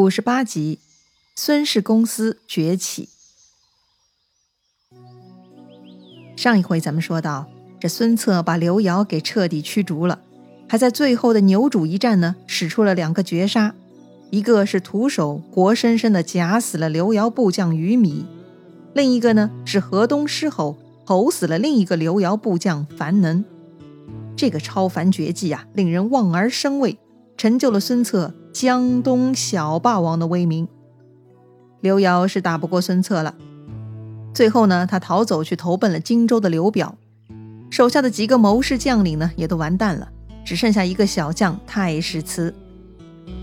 五十八集，孙氏公司崛起。上一回咱们说到，这孙策把刘瑶给彻底驱逐了，还在最后的牛渚一战呢，使出了两个绝杀，一个是徒手活生生的夹死了刘瑶部将于米，另一个呢是河东狮吼吼死了另一个刘瑶部将樊能。这个超凡绝技啊，令人望而生畏，成就了孙策。江东小霸王的威名，刘瑶是打不过孙策了。最后呢，他逃走去投奔了荆州的刘表，手下的几个谋士将领呢，也都完蛋了，只剩下一个小将太史慈。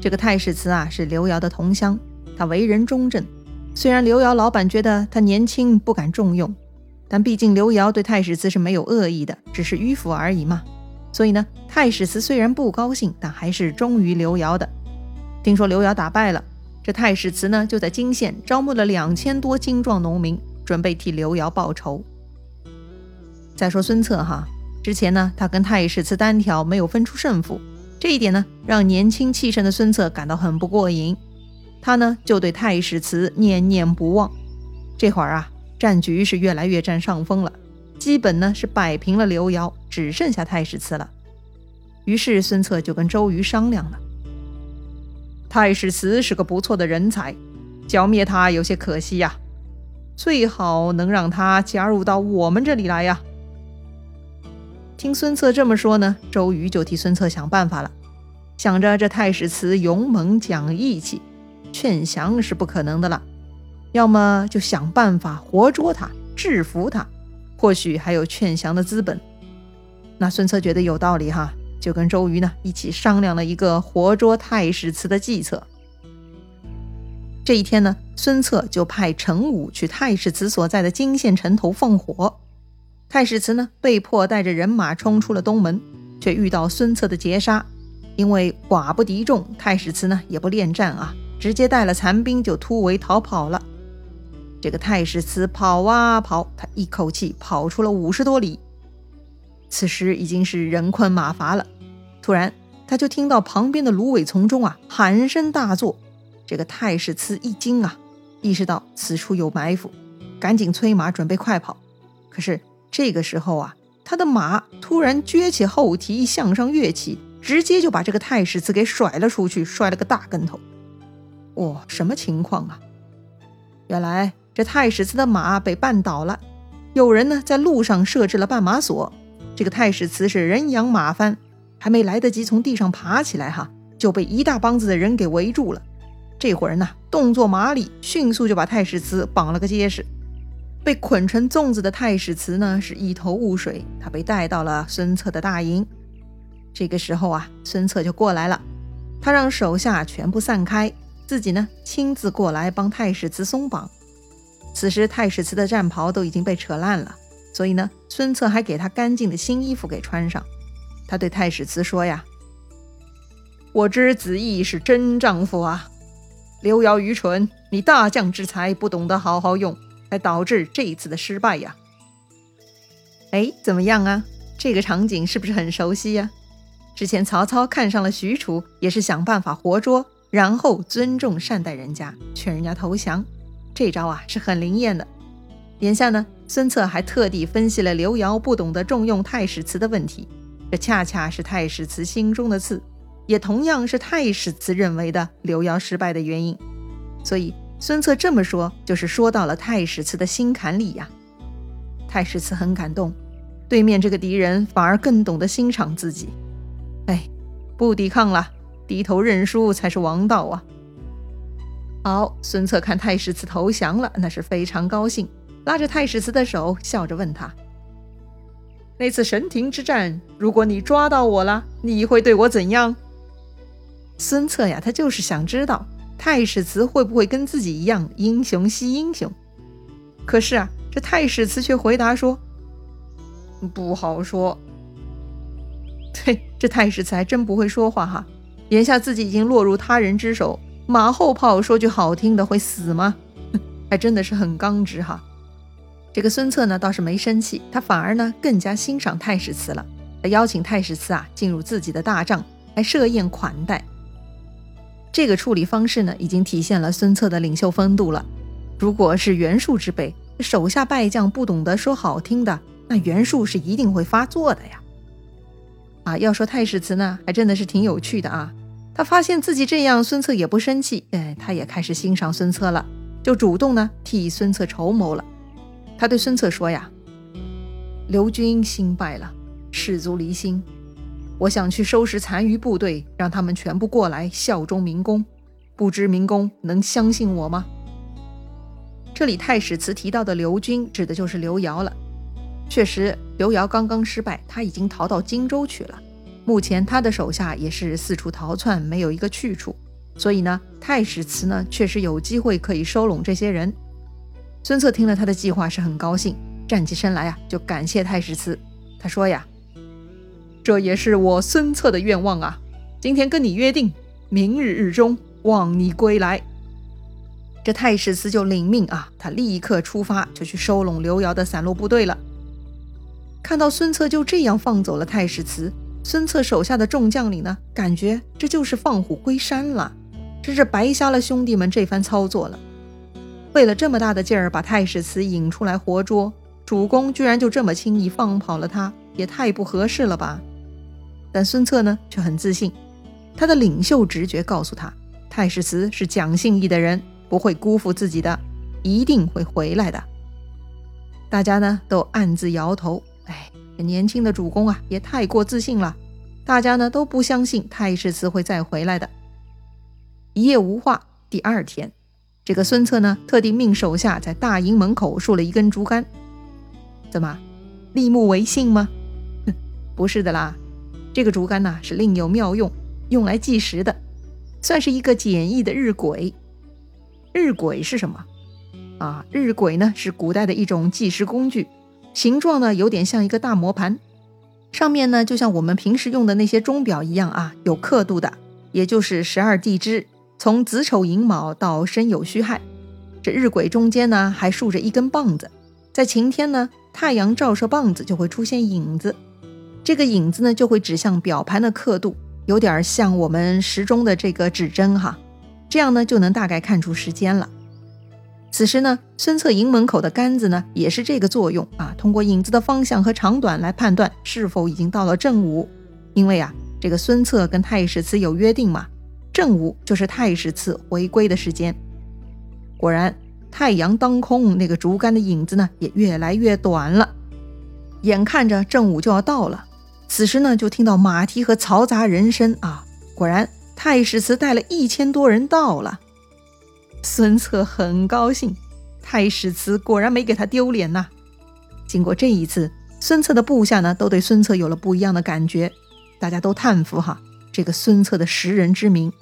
这个太史慈啊，是刘瑶的同乡，他为人忠正。虽然刘瑶老板觉得他年轻不敢重用，但毕竟刘瑶对太史慈是没有恶意的，只是迂腐而已嘛。所以呢，太史慈虽然不高兴，但还是忠于刘瑶的。听说刘瑶打败了，这太史慈呢就在金县招募了两千多精壮农民，准备替刘瑶报仇。再说孙策哈，之前呢他跟太史慈单挑没有分出胜负，这一点呢让年轻气盛的孙策感到很不过瘾，他呢就对太史慈念念不忘。这会儿啊战局是越来越占上风了，基本呢是摆平了刘瑶，只剩下太史慈了。于是孙策就跟周瑜商量了。太史慈是个不错的人才，剿灭他有些可惜呀。最好能让他加入到我们这里来呀。听孙策这么说呢，周瑜就替孙策想办法了。想着这太史慈勇猛讲义气，劝降是不可能的了，要么就想办法活捉他，制服他，或许还有劝降的资本。那孙策觉得有道理哈。就跟周瑜呢一起商量了一个活捉太史慈的计策。这一天呢，孙策就派陈武去太史慈所在的金县城头放火。太史慈呢被迫带着人马冲出了东门，却遇到孙策的截杀。因为寡不敌众，太史慈呢也不恋战啊，直接带了残兵就突围逃跑了。这个太史慈跑啊跑，他一口气跑出了五十多里。此时已经是人困马乏了，突然他就听到旁边的芦苇丛中啊喊声大作。这个太史慈一惊啊，意识到此处有埋伏，赶紧催马准备快跑。可是这个时候啊，他的马突然撅起后蹄向上跃起，直接就把这个太史慈给甩了出去，摔了个大跟头。哇，什么情况啊？原来这太史慈的马被绊倒了，有人呢在路上设置了绊马索。这个太史慈是人仰马翻，还没来得及从地上爬起来，哈，就被一大帮子的人给围住了。这伙人呢，动作麻利，迅速就把太史慈绑了个结实。被捆成粽子的太史慈呢，是一头雾水。他被带到了孙策的大营。这个时候啊，孙策就过来了，他让手下全部散开，自己呢亲自过来帮太史慈松绑。此时太史慈的战袍都已经被扯烂了。所以呢，孙策还给他干净的新衣服给穿上。他对太史慈说：“呀，我知子义是真丈夫啊。刘瑶愚蠢，你大将之才不懂得好好用，才导致这一次的失败呀。”哎，怎么样啊？这个场景是不是很熟悉呀？之前曹操看上了许褚，也是想办法活捉，然后尊重善待人家，劝人家投降。这招啊是很灵验的。眼下呢？孙策还特地分析了刘瑶不懂得重用太史慈的问题，这恰恰是太史慈心中的刺，也同样是太史慈认为的刘瑶失败的原因。所以孙策这么说，就是说到了太史慈的心坎里呀。太史慈很感动，对面这个敌人反而更懂得欣赏自己。哎，不抵抗了，低头认输才是王道啊！好，孙策看太史慈投降了，那是非常高兴。拉着太史慈的手，笑着问他：“那次神庭之战，如果你抓到我了，你会对我怎样？”孙策呀，他就是想知道太史慈会不会跟自己一样英雄惜英雄。可是啊，这太史慈却回答说：“不好说。”对，这太史慈还真不会说话哈。眼下自己已经落入他人之手，马后炮说句好听的会死吗？还真的是很刚直哈。这个孙策呢倒是没生气，他反而呢更加欣赏太史慈了。他邀请太史慈啊进入自己的大帐，还设宴款待。这个处理方式呢，已经体现了孙策的领袖风度了。如果是袁术之辈，手下败将不懂得说好听的，那袁术是一定会发作的呀。啊，要说太史慈呢，还真的是挺有趣的啊。他发现自己这样，孙策也不生气，哎，他也开始欣赏孙策了，就主动呢替孙策筹谋了。他对孙策说呀：“刘军新败了，士卒离心。”我想去收拾残余部队，让他们全部过来效忠明公。不知明公能相信我吗？这里太史慈提到的刘军，指的就是刘繇了。确实，刘繇刚刚失败，他已经逃到荆州去了。目前他的手下也是四处逃窜，没有一个去处。所以呢，太史慈呢确实有机会可以收拢这些人。孙策听了他的计划是很高兴，站起身来啊，就感谢太史慈。他说呀。这也是我孙策的愿望啊！今天跟你约定，明日日中望你归来。这太史慈就领命啊，他立刻出发，就去收拢刘繇的散落部队了。看到孙策就这样放走了太史慈，孙策手下的众将领呢，感觉这就是放虎归山了，真是白瞎了兄弟们这番操作了。费了这么大的劲儿把太史慈引出来活捉，主公居然就这么轻易放跑了他，也太不合适了吧！但孙策呢却很自信，他的领袖直觉告诉他，太史慈是讲信义的人，不会辜负自己的，一定会回来的。大家呢都暗自摇头，哎，这年轻的主公啊也太过自信了。大家呢都不相信太史慈会再回来的。一夜无话，第二天，这个孙策呢特地命手下在大营门口竖了一根竹竿。怎么，立木为信吗？哼，不是的啦。这个竹竿呢是另有妙用，用来计时的，算是一个简易的日晷。日晷是什么？啊，日晷呢是古代的一种计时工具，形状呢有点像一个大磨盘，上面呢就像我们平时用的那些钟表一样啊，有刻度的，也就是十二地支，从子丑寅卯到申酉戌亥。这日晷中间呢还竖着一根棒子，在晴天呢，太阳照射棒子就会出现影子。这个影子呢，就会指向表盘的刻度，有点像我们时钟的这个指针哈。这样呢，就能大概看出时间了。此时呢，孙策营门口的杆子呢，也是这个作用啊。通过影子的方向和长短来判断是否已经到了正午。因为啊，这个孙策跟太史慈有约定嘛，正午就是太史慈回归的时间。果然，太阳当空，那个竹竿的影子呢，也越来越短了。眼看着正午就要到了。此时呢，就听到马蹄和嘈杂人声啊！果然，太史慈带了一千多人到了。孙策很高兴，太史慈果然没给他丢脸呐。经过这一次，孙策的部下呢，都对孙策有了不一样的感觉，大家都叹服哈，这个孙策的识人之明。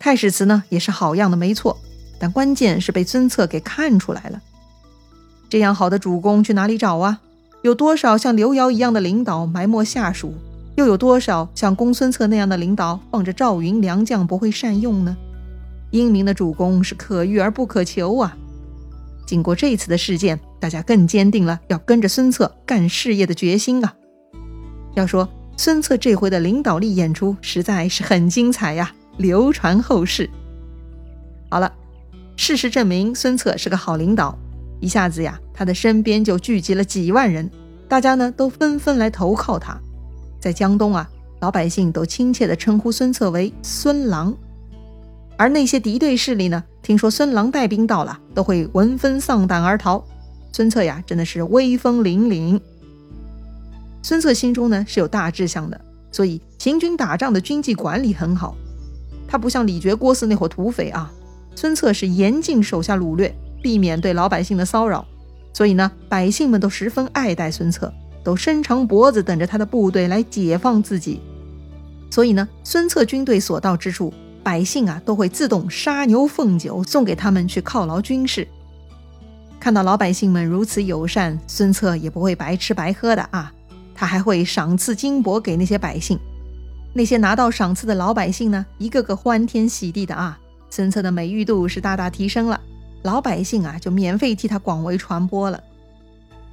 太史慈呢，也是好样的，没错，但关键是被孙策给看出来了。这样好的主公去哪里找啊？有多少像刘繇一样的领导埋没下属，又有多少像公孙策那样的领导放着赵云良将不会善用呢？英明的主公是可遇而不可求啊！经过这次的事件，大家更坚定了要跟着孙策干事业的决心啊！要说孙策这回的领导力演出实在是很精彩呀，流传后世。好了，事实证明孙策是个好领导。一下子呀，他的身边就聚集了几万人，大家呢都纷纷来投靠他。在江东啊，老百姓都亲切地称呼孙策为孙郎，而那些敌对势力呢，听说孙郎带兵到了，都会闻风丧胆而逃。孙策呀，真的是威风凛凛。孙策心中呢是有大志向的，所以行军打仗的军纪管理很好。他不像李傕、郭汜那伙土匪啊，孙策是严禁手下掳掠。避免对老百姓的骚扰，所以呢，百姓们都十分爱戴孙策，都伸长脖子等着他的部队来解放自己。所以呢，孙策军队所到之处，百姓啊都会自动杀牛奉酒送给他们去犒劳军士。看到老百姓们如此友善，孙策也不会白吃白喝的啊，他还会赏赐金帛给那些百姓。那些拿到赏赐的老百姓呢，一个个欢天喜地的啊，孙策的美誉度是大大提升了。老百姓啊，就免费替他广为传播了。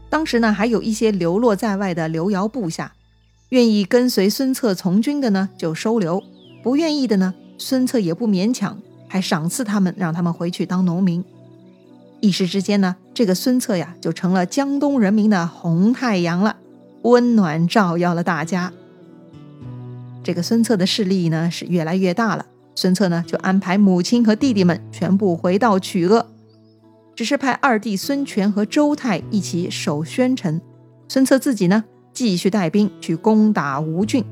当时呢，还有一些流落在外的刘繇部下，愿意跟随孙策从军的呢，就收留；不愿意的呢，孙策也不勉强，还赏赐他们，让他们回去当农民。一时之间呢，这个孙策呀，就成了江东人民的红太阳了，温暖照耀了大家。这个孙策的势力呢，是越来越大了。孙策呢，就安排母亲和弟弟们全部回到曲阿，只是派二弟孙权和周泰一起守宣城。孙策自己呢，继续带兵去攻打吴郡。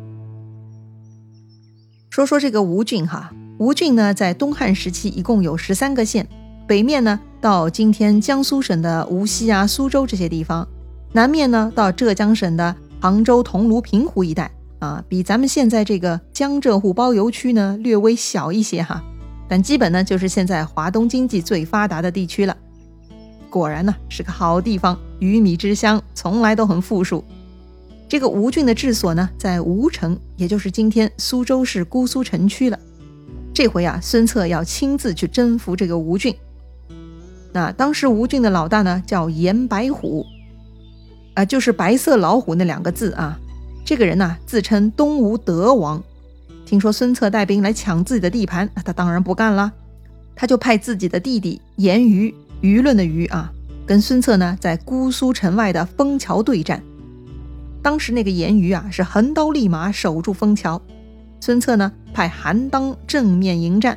说说这个吴郡哈，吴郡呢，在东汉时期一共有十三个县，北面呢。到今天江苏省的无锡啊、苏州这些地方，南面呢到浙江省的杭州、桐庐、平湖一带啊，比咱们现在这个江浙沪包邮区呢略微小一些哈，但基本呢就是现在华东经济最发达的地区了。果然呢是个好地方，鱼米之乡，从来都很富庶。这个吴郡的治所呢在吴城，也就是今天苏州市姑苏城区了。这回啊，孙策要亲自去征服这个吴郡。那当时吴郡的老大呢，叫严白虎，啊，就是白色老虎那两个字啊。这个人呢，自称东吴德王。听说孙策带兵来抢自己的地盘，那他当然不干了。他就派自己的弟弟严舆，舆论的舆啊，跟孙策呢在姑苏城外的枫桥对战。当时那个严舆啊，是横刀立马守住枫桥。孙策呢，派韩当正面迎战。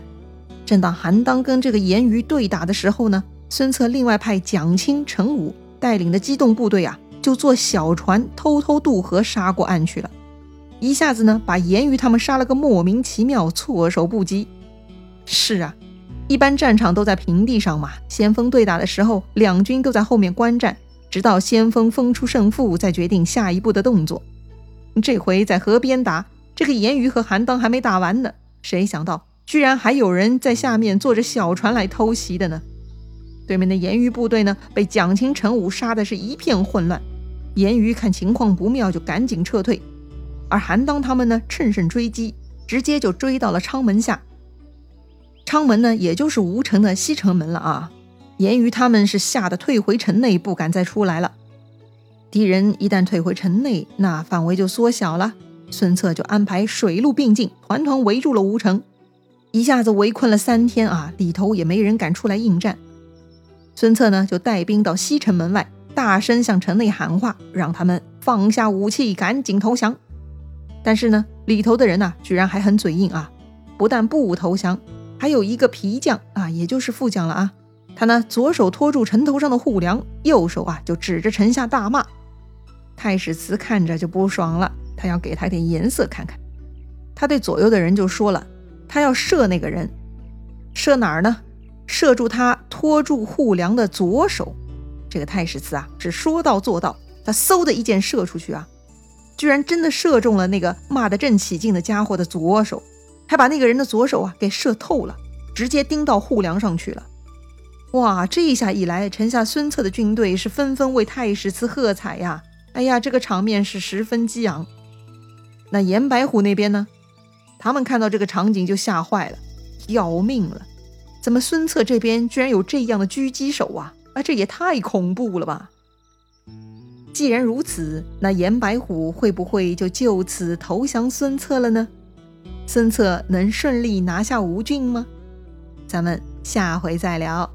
正当韩当跟这个严舆对打的时候呢。孙策另外派蒋钦、陈武带领的机动部队啊，就坐小船偷偷渡河杀过岸去了，一下子呢把严于他们杀了个莫名其妙，措手不及。是啊，一般战场都在平地上嘛，先锋对打的时候，两军都在后面观战，直到先锋分出胜负，再决定下一步的动作。这回在河边打，这个严于和韩当还没打完呢，谁想到居然还有人在下面坐着小船来偷袭的呢？对面的严于部队呢，被蒋钦、陈武杀的是一片混乱。严于看情况不妙，就赶紧撤退。而韩当他们呢，趁胜追击，直接就追到了昌门下。昌门呢，也就是吴城的西城门了啊。严于他们是吓得退回城内，不敢再出来了。敌人一旦退回城内，那范围就缩小了。孙策就安排水陆并进，团团围住了吴城，一下子围困了三天啊，里头也没人敢出来应战。孙策呢，就带兵到西城门外，大声向城内喊话，让他们放下武器，赶紧投降。但是呢，里头的人呢，居然还很嘴硬啊，不但不投降，还有一个皮将啊，也就是副将了啊，他呢，左手托住城头上的护梁，右手啊，就指着城下大骂。太史慈看着就不爽了，他要给他点颜色看看。他对左右的人就说了，他要射那个人，射哪儿呢？射住他托住护梁的左手，这个太史慈啊是说到做到，他嗖的一箭射出去啊，居然真的射中了那个骂得正起劲的家伙的左手，还把那个人的左手啊给射透了，直接钉到护梁上去了。哇，这一下一来，城下孙策的军队是纷纷为太史慈喝彩呀！哎呀，这个场面是十分激昂。那严白虎那边呢？他们看到这个场景就吓坏了，要命了！怎么孙策这边居然有这样的狙击手啊？啊，这也太恐怖了吧！既然如此，那严白虎会不会就就此投降孙策了呢？孙策能顺利拿下吴郡吗？咱们下回再聊。